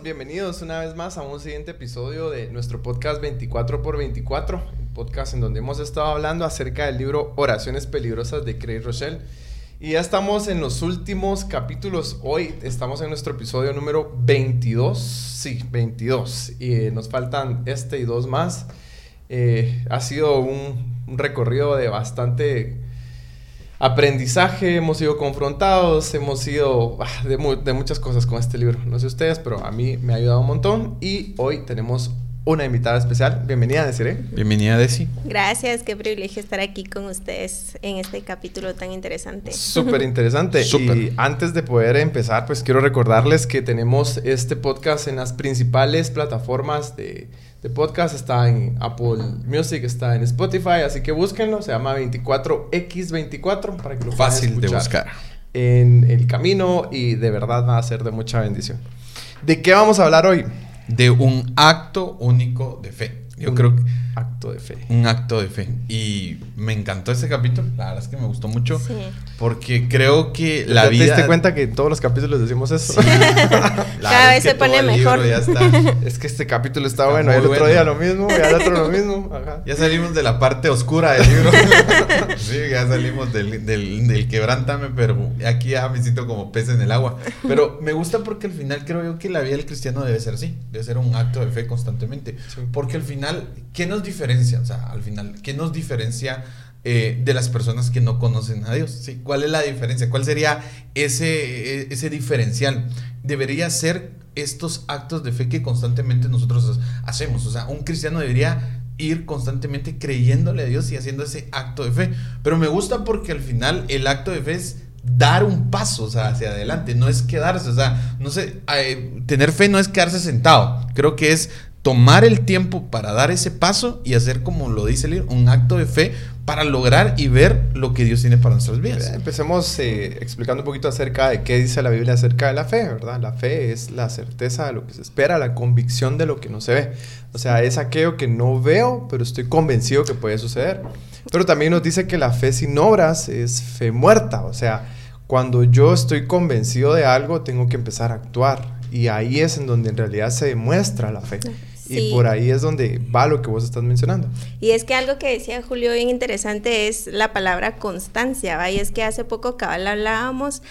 bienvenidos una vez más a un siguiente episodio de nuestro podcast 24x24, el podcast en donde hemos estado hablando acerca del libro Oraciones Peligrosas de Craig Rochelle. Y ya estamos en los últimos capítulos. Hoy estamos en nuestro episodio número 22. Sí, 22. Y eh, nos faltan este y dos más. Eh, ha sido un recorrido de bastante aprendizaje, hemos sido confrontados, hemos sido ah, de, de, muchas cosas con este libro. No sé ustedes, pero a mí me ha ayudado un montón y hoy tenemos una invitada especial. Bienvenida, Desiree. Bienvenida, Desi. Gracias, qué privilegio estar aquí con ustedes en este capítulo tan interesante. Súper interesante. Y antes de poder empezar, pues quiero recordarles que tenemos este podcast en las principales plataformas de, de podcast. Está en Apple Music, está en Spotify, así que búsquenlo. Se llama 24X24 para que lo Fácil de buscar. En el camino y de verdad va a ser de mucha bendición. ¿De qué vamos a hablar hoy? de un acto único de fe. Yo un creo que acto de fe. Un acto de fe. Y me encantó ese capítulo. La verdad es que me gustó mucho. Sí. Porque creo que la ¿Te vida. ¿Te diste cuenta que en todos los capítulos decimos eso? Sí. Cada vez se pone mejor. Ya está. Es que este capítulo está, está bueno. Y el otro bueno. día lo mismo. Y el otro lo mismo. Ajá. Ya salimos de la parte oscura del libro. sí, ya salimos del, del, del, quebrántame. Pero aquí ya me siento como pez en el agua. Pero me gusta porque al final creo yo que la vida del cristiano debe ser así. Debe ser un acto de fe constantemente. Sí. Porque al final, ¿qué nos diferencia? O sea, al final, ¿qué nos diferencia eh, de las personas que no conocen a Dios? ¿sí? ¿Cuál es la diferencia? ¿Cuál sería ese, ese diferencial? Debería ser estos actos de fe que constantemente nosotros hacemos. O sea, un cristiano debería ir constantemente creyéndole a Dios y haciendo ese acto de fe. Pero me gusta porque al final el acto de fe es dar un paso o sea, hacia adelante, no es quedarse, o sea, no sé, eh, tener fe no es quedarse sentado, creo que es tomar el tiempo para dar ese paso y hacer, como lo dice el libro, un acto de fe para lograr y ver lo que Dios tiene para nuestras vidas. Empecemos eh, explicando un poquito acerca de qué dice la Biblia acerca de la fe, ¿verdad? La fe es la certeza de lo que se espera, la convicción de lo que no se ve. O sea, es aquello que no veo, pero estoy convencido que puede suceder. Pero también nos dice que la fe sin obras es fe muerta. O sea, cuando yo estoy convencido de algo, tengo que empezar a actuar. Y ahí es en donde en realidad se demuestra la fe. Sí. Y por ahí es donde va lo que vos estás mencionando. Y es que algo que decía Julio bien interesante es la palabra constancia, ¿va? Y es que hace poco cabal hablábamos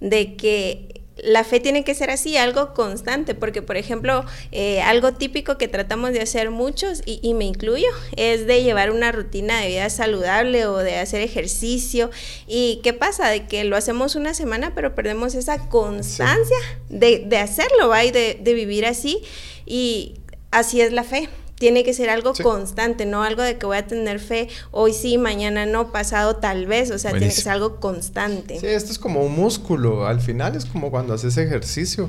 de que la fe tiene que ser así, algo constante, porque por ejemplo, eh, algo típico que tratamos de hacer muchos, y, y, me incluyo, es de llevar una rutina de vida saludable o de hacer ejercicio. ¿Y qué pasa? De que lo hacemos una semana, pero perdemos esa constancia sí. de, de, hacerlo, ¿va? Y de, de vivir así. Y así es la fe. Tiene que ser algo sí. constante, no algo de que voy a tener fe hoy sí, mañana no, pasado tal vez. O sea, Buenísimo. tiene que ser algo constante. Sí, esto es como un músculo. Al final es como cuando haces ejercicio.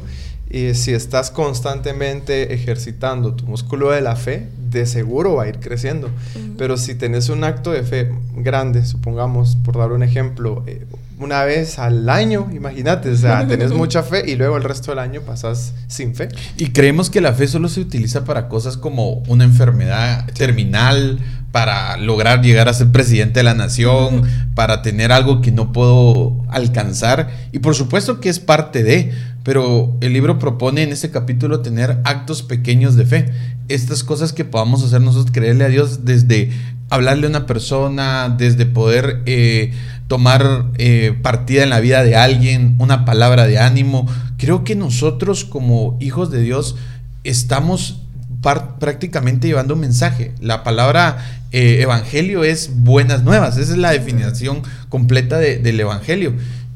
Y si estás constantemente ejercitando tu músculo de la fe, de seguro va a ir creciendo. Uh -huh. Pero si tenés un acto de fe grande, supongamos, por dar un ejemplo, eh, una vez al año, imagínate, o sea, tenés mucha fe y luego el resto del año pasas sin fe. Y creemos que la fe solo se utiliza para cosas como una enfermedad terminal, para lograr llegar a ser presidente de la nación, para tener algo que no puedo alcanzar. Y por supuesto que es parte de, pero el libro propone en este capítulo tener actos pequeños de fe. Estas cosas que podamos hacer nosotros, creerle a Dios desde hablarle a una persona, desde poder eh, tomar eh, partida en la vida de alguien, una palabra de ánimo. Creo que nosotros como hijos de Dios estamos prácticamente llevando un mensaje. La palabra eh, evangelio es buenas nuevas. Esa es la definición completa de, del evangelio.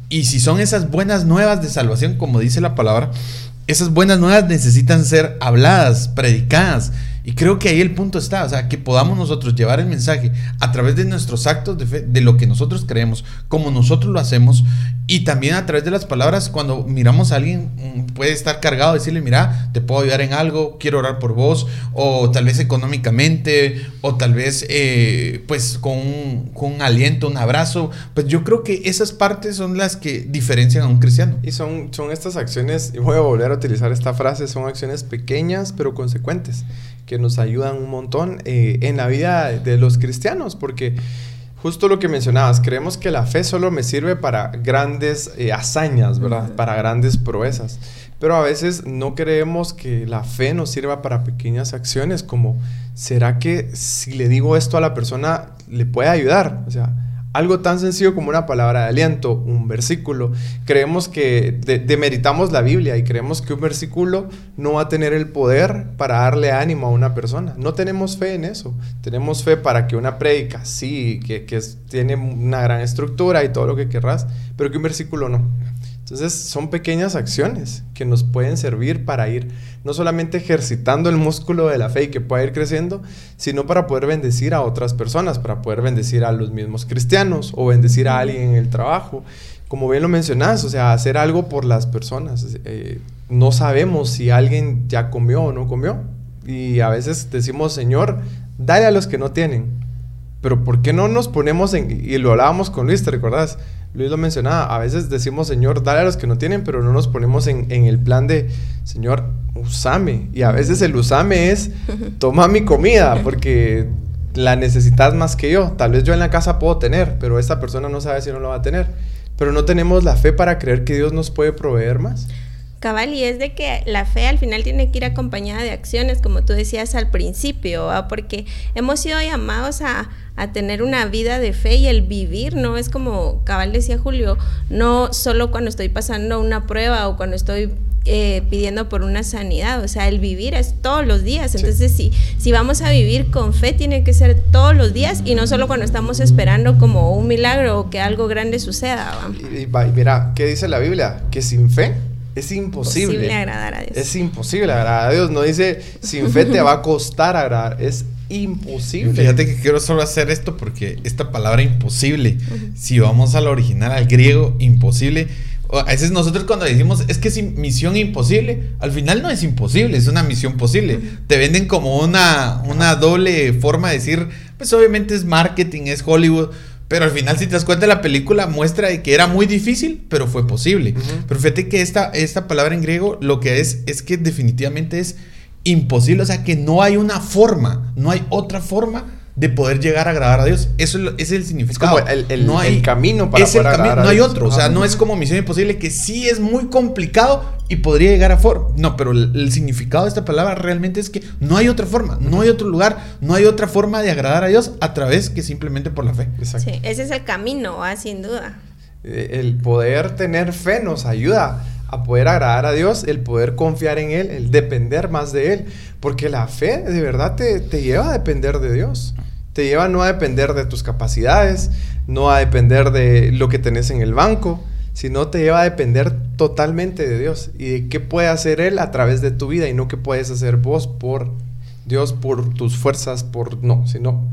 Y si son esas buenas nuevas de salvación, como dice la palabra, esas buenas nuevas necesitan ser habladas, predicadas. Y creo que ahí el punto está, o sea, que podamos nosotros llevar el mensaje a través de nuestros actos de fe, de lo que nosotros creemos, como nosotros lo hacemos, y también a través de las palabras, cuando miramos a alguien, mm, puede estar cargado, decirle, mira, te puedo ayudar en algo, quiero orar por vos, o tal vez económicamente, o tal vez, eh, pues, con un, con un aliento, un abrazo. Pues yo creo que esas partes son las que diferencian a un cristiano. Y son, son estas acciones, y voy a volver a utilizar esta frase, son acciones pequeñas pero consecuentes que nos ayudan un montón eh, en la vida de los cristianos, porque justo lo que mencionabas, creemos que la fe solo me sirve para grandes eh, hazañas, ¿verdad? Para grandes proezas. pero a veces no creemos que la fe nos sirva para pequeñas acciones como, ¿será que si le digo esto a la persona le puede ayudar? O sea, algo tan sencillo como una palabra de aliento, un versículo. Creemos que demeritamos la Biblia y creemos que un versículo no va a tener el poder para darle ánimo a una persona. No tenemos fe en eso. Tenemos fe para que una prédica, sí, que, que tiene una gran estructura y todo lo que querrás, pero que un versículo no. Entonces son pequeñas acciones que nos pueden servir para ir no solamente ejercitando el músculo de la fe y que pueda ir creciendo, sino para poder bendecir a otras personas, para poder bendecir a los mismos cristianos o bendecir a alguien en el trabajo. Como bien lo mencionas, o sea, hacer algo por las personas. Eh, no sabemos si alguien ya comió o no comió. Y a veces decimos, Señor, dale a los que no tienen. Pero ¿por qué no nos ponemos en... Y lo hablábamos con Luis, ¿te recordás? Luis lo mencionaba, a veces decimos, Señor, dale a los que no tienen, pero no nos ponemos en, el plan de, Señor, usame. Y a veces el usame es, toma mi comida, porque la necesitas más que yo. Tal vez yo en la casa puedo tener, pero esta persona no sabe si no lo va a tener. Pero no tenemos la fe para creer que Dios nos puede proveer más. Cabal, y es de que la fe al final tiene que ir acompañada de acciones, como tú decías al principio, porque hemos sido llamados a, a tener una vida de fe y el vivir no es como, cabal decía Julio, no solo cuando estoy pasando una prueba o cuando estoy eh, pidiendo por una sanidad, o sea, el vivir es todos los días, entonces sí. si, vamos a vivir con fe tiene que ser todos los días y no solo cuando estamos esperando como un milagro o que algo grande suceda. Y, mira, ¿qué dice la Biblia? Que sin fe es imposible. agradar a Dios. Es imposible agradar a Dios. No dice, sin fe te va a costar agradar. Es imposible. Fíjate que quiero solo hacer esto porque esta palabra imposible, si vamos al original, al griego, imposible. A veces nosotros cuando decimos es que es misión imposible, al final no es imposible, es una misión posible. Te venden como una, una doble forma de decir, pues obviamente es marketing, es Hollywood. Pero al final, si te das cuenta, la película muestra que era muy difícil, pero fue posible. Pero fíjate que esta, esta palabra en griego lo que es es que definitivamente es imposible, o sea que no hay una forma, no hay otra forma de poder llegar a agradar a Dios. Eso es el significado. el, no hay, camino para es el camino, No hay otro. O sea, no es como misión imposible que sí es muy complicado y podría llegar a forma. No, pero el, significado de esta palabra realmente es que no hay otra forma, no hay otro lugar, no hay otra forma de agradar a Dios a través que simplemente por la fe. Sí, ese es el camino, ¿ah? sin duda. Eh, el poder tener fe nos ayuda a poder agradar a Dios, el poder confiar en Él, el depender más de Él. Porque la fe de verdad te, te lleva a depender de Dios. Te lleva no a depender de tus capacidades, no a depender de lo que tenés en el banco, sino te lleva a depender totalmente de Dios y de qué puede hacer Él a través de tu vida y no qué puedes hacer vos por Dios, por tus fuerzas, por no, sino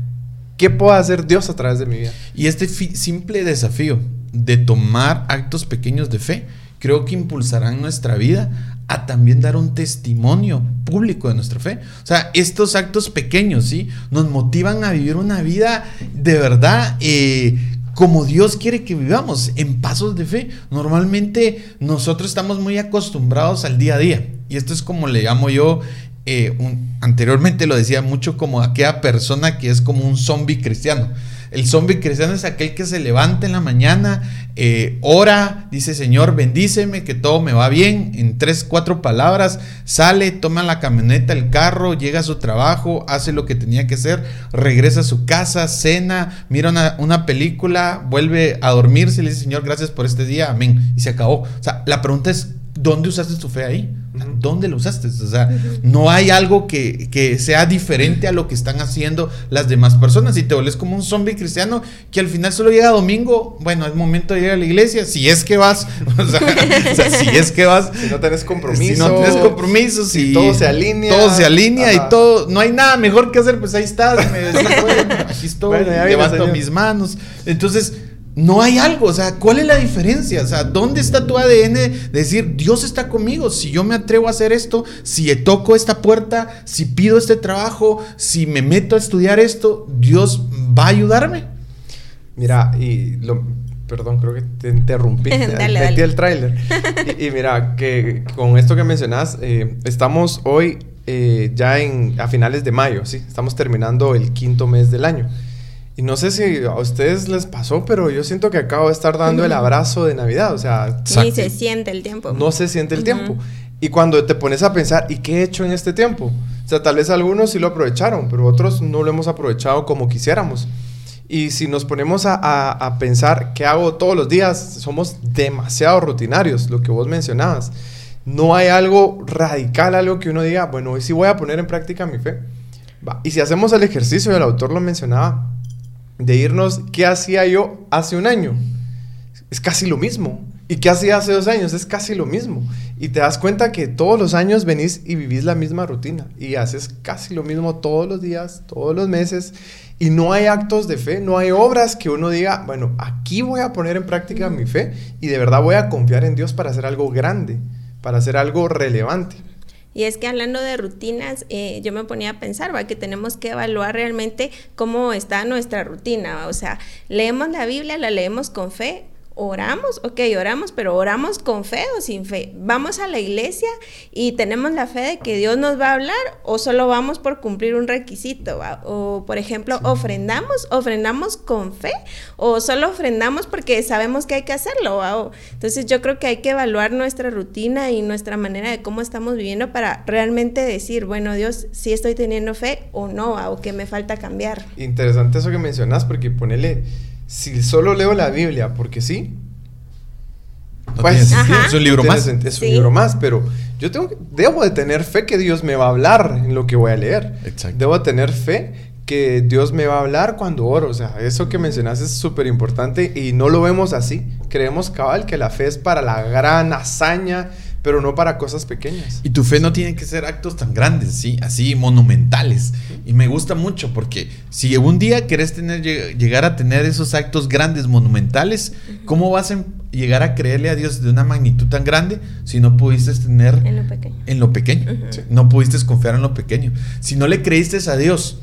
qué puede hacer Dios a través de mi vida. Y este simple desafío de tomar actos pequeños de fe creo que impulsarán nuestra vida a también dar un testimonio público de nuestra fe. O sea, estos actos pequeños, ¿sí? Nos motivan a vivir una vida de verdad eh, como Dios quiere que vivamos, en pasos de fe. Normalmente nosotros estamos muy acostumbrados al día a día. Y esto es como le llamo yo, eh, anteriormente lo decía mucho como aquella persona que es como un zombie cristiano. El zombie cristiano es aquel que se levanta en la mañana, eh, ora, dice Señor, bendíceme, que todo me va bien, en tres, cuatro palabras, sale, toma la camioneta, el carro, llega a su trabajo, hace lo que tenía que hacer, regresa a su casa, cena, mira una, una película, vuelve a dormirse le dice Señor, gracias por este día, amén. Y se acabó. O sea, la pregunta es, ¿dónde usaste tu fe ahí? ¿Dónde lo usaste? O sea, no hay algo que, sea diferente a lo que están haciendo las demás personas. Si te vuelves como un zombie cristiano que al final solo llega domingo, bueno, es momento de ir a la iglesia, si es que vas, o sea, si es que vas. Si no tenés compromiso. Si no tienes compromiso, si, todo se alinea. Todo se alinea y todo, no hay nada mejor que hacer, pues ahí estás, me aquí estoy, levanto mis manos. Entonces, no hay algo, o sea, ¿cuál es la diferencia? O sea, ¿dónde está tu ADN de decir, Dios está conmigo? Si yo me atrevo a hacer esto, si toco esta puerta, si pido este trabajo, si me meto a estudiar esto, Dios va a ayudarme. Mira, y lo, perdón, creo que te interrumpí. dale, dale. el tráiler. y, mira, que con esto que mencionas, eh, estamos hoy eh, ya en, a finales de mayo, ¿sí? Estamos terminando el quinto mes del año. Y no sé si a ustedes les pasó, pero yo siento que acabo de estar dando el abrazo de Navidad, o sea... Ni se siente el tiempo. No se siente el tiempo. Y cuando te pones a pensar, ¿y qué he hecho en este tiempo? O sea, tal vez algunos sí lo aprovecharon, pero otros no lo hemos aprovechado como quisiéramos. Y si nos ponemos a, a, a pensar qué hago todos los días, somos demasiado rutinarios, lo que vos mencionabas. No hay algo radical, algo que uno diga, bueno, hoy sí voy a poner en práctica mi fe. Va. Y si hacemos el ejercicio, y el autor lo mencionaba, de irnos, ¿qué hacía yo hace un año? Es casi lo mismo. ¿Y qué hacía hace dos años? Es casi lo mismo. Y te das cuenta que todos los años venís y vivís la misma rutina. Y haces casi lo mismo todos los días, todos los meses. Y no hay actos de fe, no hay obras que uno diga, bueno, aquí voy a poner en práctica mi fe y de verdad voy a confiar en Dios para hacer algo grande, para hacer algo relevante. Y es que hablando de rutinas, eh, yo me ponía a pensar, ¿va? que tenemos que evaluar realmente cómo está nuestra rutina. O sea, leemos la Biblia, la leemos con fe oramos, ok, oramos, pero oramos con fe o sin fe. Vamos a la iglesia y tenemos la fe de que Dios nos va a hablar o solo vamos por cumplir un requisito. ¿va? O, por ejemplo, ofrendamos, ofrendamos con fe o solo ofrendamos porque sabemos que hay que hacerlo. ¿va? entonces yo creo que hay que evaluar nuestra rutina y nuestra manera de cómo estamos viviendo para realmente decir, bueno, Dios, si estoy teniendo fe o no, o que me falta cambiar. Interesante eso que mencionas porque ponele si solo leo la Biblia porque sí, No pues tiene es un libro más. Es un Sí. libro más, pero yo tengo que- debo de tener fe que Dios me va a hablar en lo que voy a leer. Exacto. Debo de tener fe que Dios me va a hablar cuando oro. O sea, eso que mencionas es súper importante y no lo vemos así. Creemos cabal que la fe es para la gran hazaña, pero no para cosas pequeñas. Y tu fe no tiene que ser actos tan grandes, ¿sí? Así monumentales. Y me gusta mucho porque si un día querés tener, lleg- llegar a tener esos actos grandes, monumentales, ¿cómo vas a em- llegar a creerle a Dios de una magnitud tan grande si no pudiste tener En lo pequeño. en lo pequeño? No pudiste confiar en lo pequeño. Si no le creíste a Dios,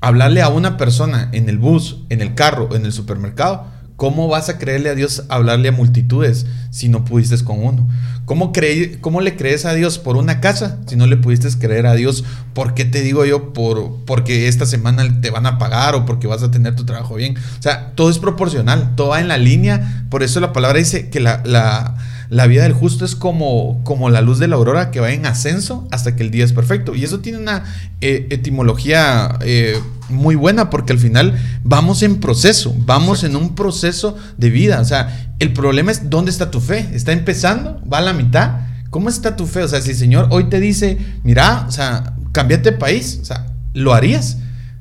hablarle a una persona en el bus, en el carro, en el supermercado, ¿cómo vas a creerle a Dios hablarle a multitudes si no pudiste con uno? ¿Cómo, creí, ¿Cómo le crees a Dios por una casa si no le pudiste creer a Dios? ¿Por qué te digo yo? Por, porque esta semana te van a pagar o porque vas a tener tu trabajo bien. O sea, todo es proporcional, todo va en la línea. Por eso la palabra dice que la, la vida del justo es como, como la luz de la aurora que va en ascenso hasta que el día es perfecto. Y eso tiene una eh, etimología eh, muy buena porque al final vamos en proceso, vamos en un proceso de vida. O sea, el problema es dónde está tu fe. ¿Está empezando? ¿Va a la mitad? ¿Cómo está tu fe? O sea, si el Señor hoy te dice, mira, o sea, cámbiate de país, o sea, ¿lo harías?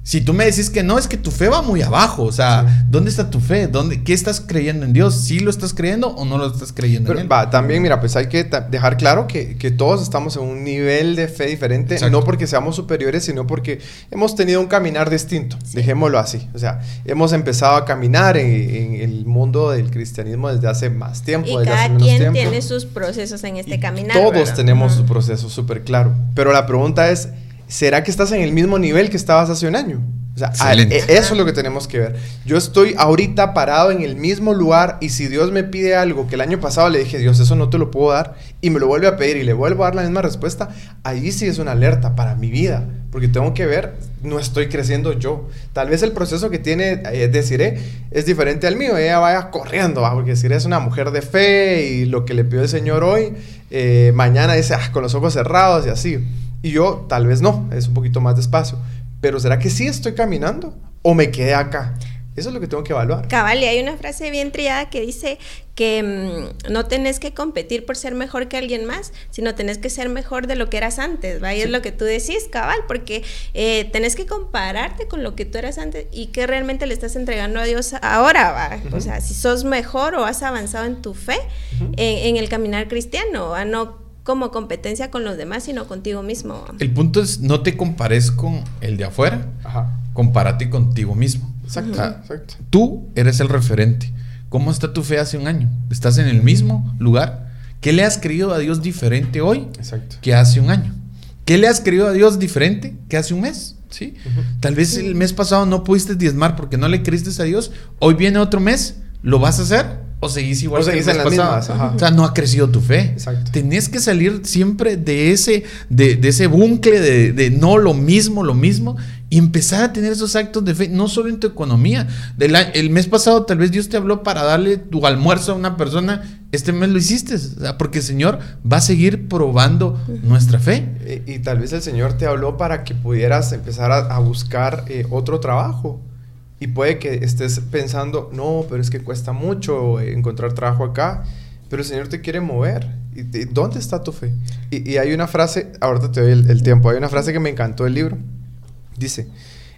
Si tú me decís que no, es que tu fe va muy abajo. O sea, Sí. ¿dónde está tu fe? ¿Dónde, ¿Qué estás creyendo en Dios? ¿Sí lo estás creyendo o no lo estás creyendo Pero, en Él? va, también, mira, pues hay que dejar claro que, que todos estamos en un nivel de fe diferente, Exacto. no porque seamos superiores, sino porque hemos tenido un caminar distinto, dejémoslo así. O sea, hemos empezado a caminar en, en el mundo del cristianismo desde hace más tiempo, Y desde hace cada menos quien tiempo. tiene sus procesos en este Y caminar. Todos ¿verdad? tenemos Ujú. su proceso súper claro. Pero la pregunta es, ¿será que estás en el mismo nivel que estabas hace un año? O sea, a- Excelente. e- eso es lo que tenemos que ver. Yo estoy ahorita parado en el mismo lugar y si Dios me pide algo que el año pasado le dije, Dios, eso no te lo puedo dar, y me lo vuelve a pedir y le vuelvo a dar la misma respuesta, ahí sí es una alerta para mi vida. Porque tengo que ver, no estoy creciendo yo. Tal vez el proceso que tiene eh, Desiree es diferente al mío. Ella vaya corriendo, ¿va? porque Desiree es una mujer de fe y lo que le pidió el Señor hoy, eh, mañana dice "Ah, con los ojos cerrados y así. Y yo tal vez no, es un poquito más despacio. Pero ¿será que sí estoy caminando o me quedé acá? Eso es lo que tengo que evaluar. Cabal, y hay una frase bien trillada que dice que mm, no tenés que competir por ser mejor que alguien más, sino tenés que ser mejor de lo que eras antes, ¿va? Y es lo que tú decís, cabal, porque eh, tenés que compararte con lo que tú eras antes y que realmente le estás entregando a Dios ahora, ¿va? O sea, si sos mejor o has avanzado en tu fe, en, en el caminar cristiano, ¿va? No como competencia con los demás, sino contigo mismo. El punto es no te compares con el de afuera, Ajá. compárate contigo mismo. Exacto, exacto. Tú eres el referente. ¿Cómo está tu fe hace un año? ¿Estás en el mismo lugar? ¿Qué le has creído a Dios diferente hoy Exacto. que hace un año? ¿Qué le has creído a Dios diferente que hace un mes? ¿Sí? Tal vez el mes pasado no pudiste diezmar porque no le creíste a Dios. Hoy viene otro mes, ¿lo vas a hacer? O seguís igual O que seguís en mes las mismas, ajá. O sea, no ha crecido tu fe. Exacto. Tenés que salir siempre de ese, de, de ese bucle de, de no lo mismo, lo mismo, y empezar a tener esos actos de fe, no solo en tu economía. Del el mes pasado tal vez Dios te habló para darle tu almuerzo a una persona, este mes lo hiciste, o sea, porque el Señor va a seguir probando nuestra fe. Y, y tal vez el Señor te habló para que pudieras empezar a, a buscar eh, otro trabajo. Y puede que estés pensando, no, pero es que cuesta mucho encontrar trabajo acá. Pero el Señor te quiere mover. ¿Y te- ¿Dónde está tu fe? Y, y hay una frase, ahorita te doy el, el tiempo, hay una frase que me encantó del libro. Dice,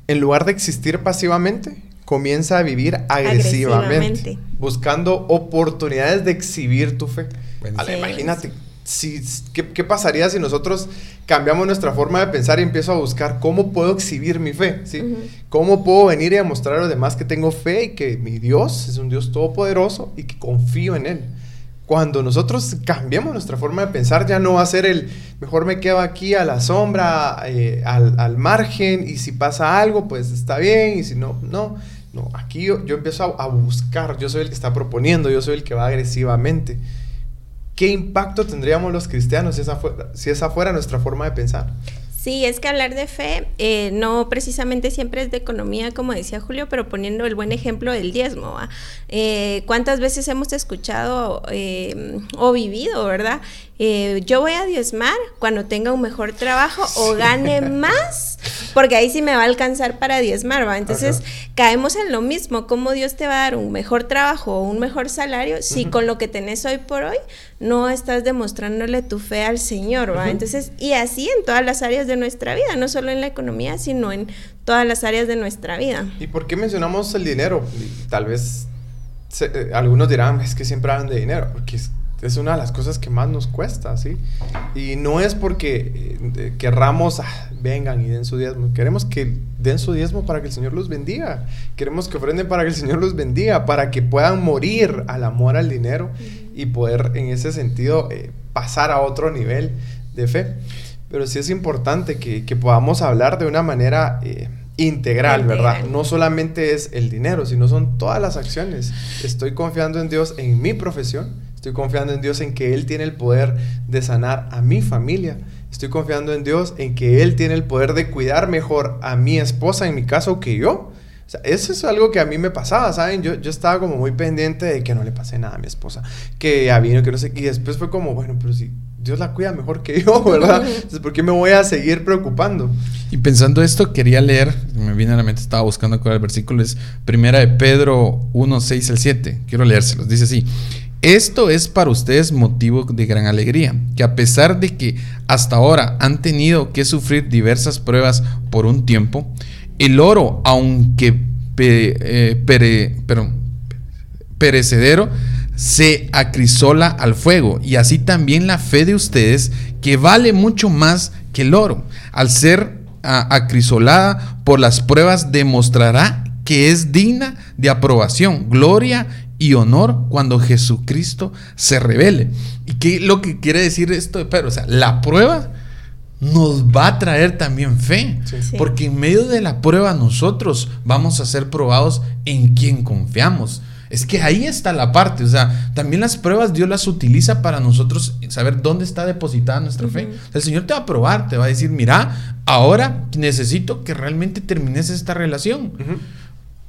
en lugar de existir pasivamente, comienza a vivir agresivamente, Agresivamente. buscando oportunidades de exhibir tu fe. Ale, Sí, imagínate, si, ¿qué, qué pasaría si nosotros cambiamos nuestra forma de pensar y empiezo a buscar cómo puedo exhibir mi fe? ¿sí? ¿Cómo puedo venir y demostrar a los demás que tengo fe y que mi Dios es un Dios todopoderoso y que confío en Él? Cuando nosotros cambiamos nuestra forma de pensar, ya no va a ser el mejor me quedo aquí a la sombra, eh, al, al margen, y si pasa algo, pues está bien, y si no, no. No, aquí yo, yo empiezo a, a buscar, yo soy el que está proponiendo, yo soy el que va agresivamente. ¿Qué impacto tendríamos los cristianos si esa fuera, si esa fuera nuestra forma de pensar? Sí, es que hablar de fe eh, no precisamente siempre es de economía, como decía Julio, pero poniendo el buen ejemplo del diezmo. Eh, ¿Cuántas veces hemos escuchado eh, o vivido, verdad? Eh, yo voy a diezmar cuando tenga un mejor trabajo o gane más, porque ahí sí me va a alcanzar para diezmar, ¿va? Entonces Ajá. caemos en lo mismo, ¿cómo Dios te va a dar un mejor trabajo o un mejor salario si con lo que tenés hoy por hoy no estás demostrándole tu fe al Señor, ¿va? Entonces, y así en todas las áreas de nuestra vida, no solo en la economía, sino en todas las áreas de nuestra vida. ¿Y por qué mencionamos el dinero? Tal vez se- eh, algunos dirán, es que siempre hablan de dinero, porque es, es una de las cosas que más nos cuesta, ¿sí? Y no es porque eh, querramos, "Ah, vengan y den su diezmo. Queremos que den su diezmo para que el Señor los bendiga. Queremos que ofrenden para que el Señor los bendiga, para que puedan morir al amor al dinero y poder en ese sentido eh, pasar a otro nivel de fe. Pero sí es importante que, que podamos hablar de una manera eh, integral, ¿verdad? No solamente es el dinero, sino son todas las acciones. Estoy confiando en Dios en mi profesión, estoy confiando en Dios en que Él tiene el poder de sanar a mi familia, estoy confiando en Dios en que Él tiene el poder de cuidar mejor a mi esposa, en mi caso, que yo. O sea, eso es algo que a mí me pasaba, ¿saben? Yo, yo estaba como muy pendiente de que no le pase nada a mi esposa, que ya vino, que no sé, y después fue como, bueno, pero si Dios la cuida mejor que yo, ¿verdad? Entonces, ¿por qué me voy a seguir preocupando? Y pensando esto, quería leer, me viene a la mente, estaba buscando cuál era el versículo, es primera de Pedro 1, 6 al 7. Quiero leérselos. Dice así: Esto es para ustedes motivo de gran alegría, que a pesar de que hasta ahora han tenido que sufrir diversas pruebas por un tiempo, el oro, aunque eh, perecedero se acrisola al fuego y así también la fe de ustedes que vale mucho más que el oro. Al ser ah, acrisolada por las pruebas demostrará que es digna de aprobación. Gloria y honor cuando Jesucristo se revele y qué lo que quiere decir esto de Pedro o sea la prueba nos va a traer también fe Sí. Sí. porque en medio de la prueba nosotros vamos a ser probados en quien confiamos. Es que ahí está la parte, o sea, también las pruebas Dios las utiliza para nosotros saber dónde está depositada nuestra fe. Ujú. O sea, el Señor te va a probar, te va a decir, mira, ahora necesito que realmente termines esta relación. Ujú.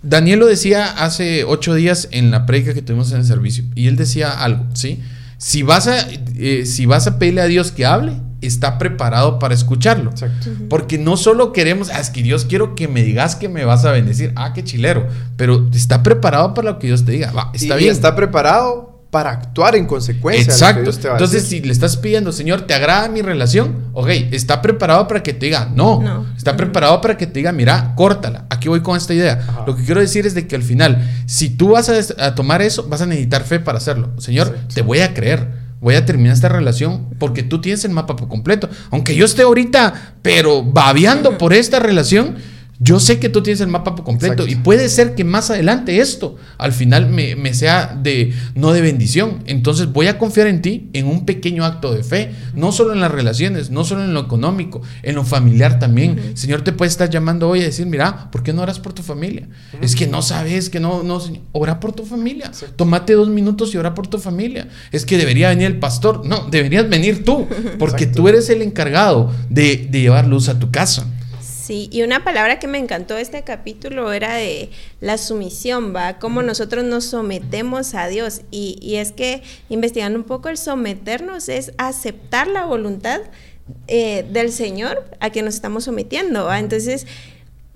Daniel lo decía hace ocho días en la predica que tuvimos en el servicio. Y él decía algo, ¿sí? Si vas a, eh, si vas a pedirle a Dios que hable, está preparado para escucharlo. Exacto. Porque no solo queremos, ah, es que Dios quiero que me digas que me vas a bendecir. Ah, qué chilero. Pero está preparado para lo que Dios te diga. Va, está y bien. está preparado para actuar en consecuencia. de lo que Exacto. Dios te va a Entonces, decir. si le estás pidiendo, Señor, ¿te agrada mi relación? Ok, está preparado para que te diga, no. No. Está Ujú. preparado para que te diga, mira, córtala. Aquí voy con esta idea. Ajá. Lo que quiero decir es de que al final, si tú vas a, tomar eso, vas a necesitar fe para hacerlo. Señor, Exacto. te voy a creer. Voy a terminar esta relación porque tú tienes el mapa por completo. Aunque yo esté ahorita, pero babeando por esta relación, Yo sé que tú tienes el mapa completo y puede ser que más adelante esto al final me, me, sea de no de bendición. Entonces voy a confiar en ti en un pequeño acto de fe, no solo en las relaciones, no solo en lo económico, en lo familiar también. Señor te puede estar llamando hoy a decir, mira, ¿por qué no oras por tu familia? Es que no sabes, que no, no, ora por tu familia. Tómate dos minutos y ora por tu familia. Es que debería venir el pastor. No, deberías venir tú, porque tú eres el encargado de, de llevar luz a tu casa. Sí, y una palabra que me encantó este capítulo era de la sumisión, ¿va? Cómo nosotros nos sometemos a Dios. Y, y es que investigando un poco el someternos es aceptar la voluntad eh, del Señor a quien nos estamos sometiendo, ¿va? Entonces,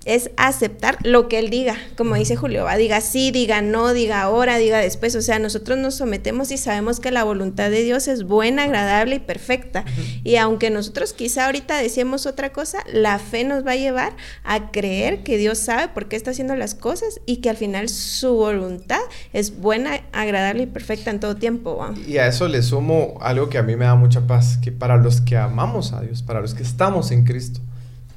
es aceptar lo que él diga, como dice Julio, va, diga sí, diga no, diga ahora, diga después, o sea, nosotros nos sometemos y sabemos que la voluntad de Dios es buena, agradable y perfecta. Y aunque nosotros quizá ahorita decíamos otra cosa, la fe nos va a llevar a creer que Dios sabe por qué está haciendo las cosas y que al final su voluntad es buena, agradable y perfecta en todo tiempo. Y a eso le sumo algo que a mí me da mucha paz, que para los que amamos a Dios, para los que estamos en Cristo,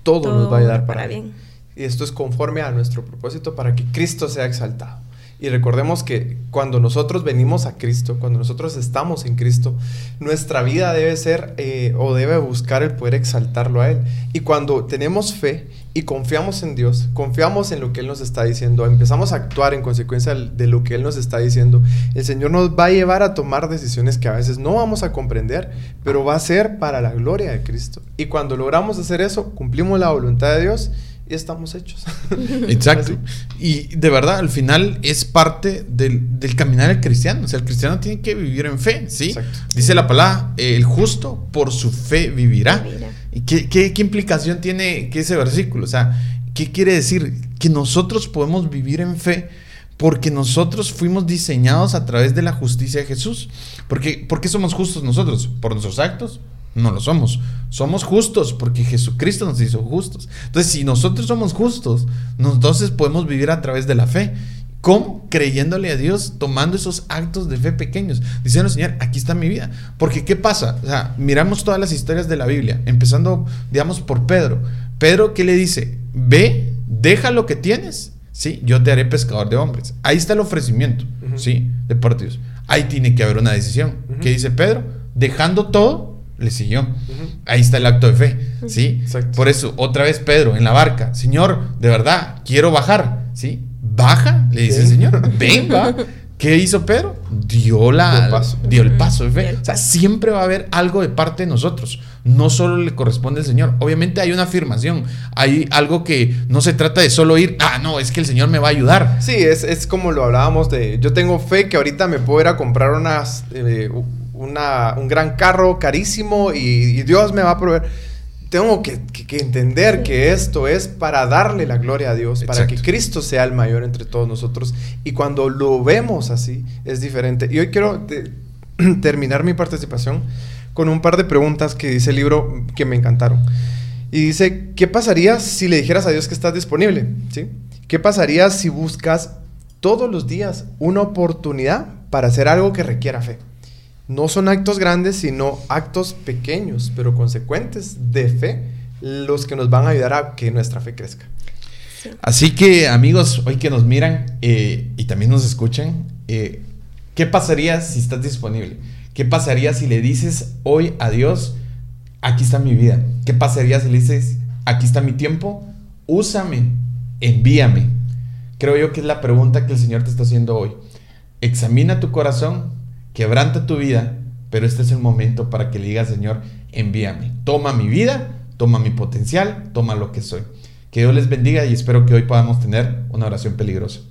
todo, nos va a ayudar para, bien. Y esto es conforme a nuestro propósito para que Cristo sea exaltado. Y recordemos que cuando nosotros venimos a Cristo, cuando nosotros estamos en Cristo, nuestra vida debe ser eh, o debe buscar el poder exaltarlo a Él. Y cuando tenemos fe y confiamos en Dios, confiamos en lo que Él nos está diciendo, empezamos a actuar en consecuencia de lo que Él nos está diciendo, el Señor nos va a llevar a tomar decisiones que a veces no vamos a comprender, pero va a ser para la gloria de Cristo. Y cuando logramos hacer eso, cumplimos la voluntad de Dios estamos hechos. Exacto. y de verdad, al final es parte del, del, caminar del cristiano. O sea, el cristiano tiene que vivir en fe, ¿sí? Dice la palabra, el justo por su fe vivirá. ¿Y qué, qué, qué, implicación tiene ese versículo? O sea, ¿qué quiere decir? Que nosotros podemos vivir en fe porque nosotros fuimos diseñados a través de la justicia de Jesús. Porque, ¿Por qué somos justos nosotros? ¿Por nuestros actos? No lo somos. Somos justos porque Jesucristo nos hizo justos. Entonces, si nosotros somos justos, entonces podemos vivir a través de la fe. ¿Cómo? Creyéndole a Dios, tomando esos actos de fe pequeños. Diciendo, Señor, aquí está mi vida. Porque, ¿qué pasa? O sea, miramos todas las historias de la Biblia, empezando, digamos, por Pedro. Pedro, ¿qué le dice? Ve, deja lo que tienes, ¿sí? Yo te haré pescador de hombres. Ahí está el ofrecimiento, ¿sí? De parte de Dios. Ahí tiene que haber una decisión. ¿Qué dice Pedro? Dejando todo, le siguió. Ahí está el acto de fe, ¿sí? Por eso, otra vez Pedro en la barca, Señor, de verdad, quiero bajar, ¿sí? Baja, le dice el Señor, venga. ¿Qué hizo Pedro? Dio, la, el paso. dio el paso de fe. O sea, siempre va a haber algo de parte de nosotros. No solo le corresponde al Señor. Obviamente hay una afirmación. Hay algo que no se trata de solo ir, ah, no, es que el Señor me va a ayudar. Sí, es, es como lo hablábamos de, yo tengo fe que ahorita me puedo ir a comprar unas, eh, un gran carro carísimo y, Dios me va a proveer. Tengo que, entender que esto es para darle la gloria a Dios, para que Cristo sea el mayor entre todos nosotros. Y cuando lo vemos así, es diferente. Y hoy quiero terminar mi participación con un par de preguntas que dice el libro que me encantaron. Y dice, ¿qué pasaría si le dijeras a Dios que estás disponible? ¿Sí? ¿Qué pasaría si buscas todos los días una oportunidad para hacer algo que requiera fe? No son actos grandes, sino actos pequeños, pero consecuentes de fe, los que nos van a ayudar a que nuestra fe crezca. Así que amigos, hoy que nos miran eh, y también nos escuchan, eh, ¿qué pasaría si estás disponible? ¿Qué pasaría si le dices hoy a Dios, aquí está mi vida? ¿Qué pasaría si le dices, aquí está mi tiempo? Úsame, envíame. Creo yo que es la pregunta que el Señor te está haciendo hoy. Examina tu corazón quebranta tu vida, pero este es el momento para que le digas, Señor, envíame. Toma mi vida, toma mi potencial, toma lo que soy. Que Dios les bendiga y espero que hoy podamos tener una oración peligrosa.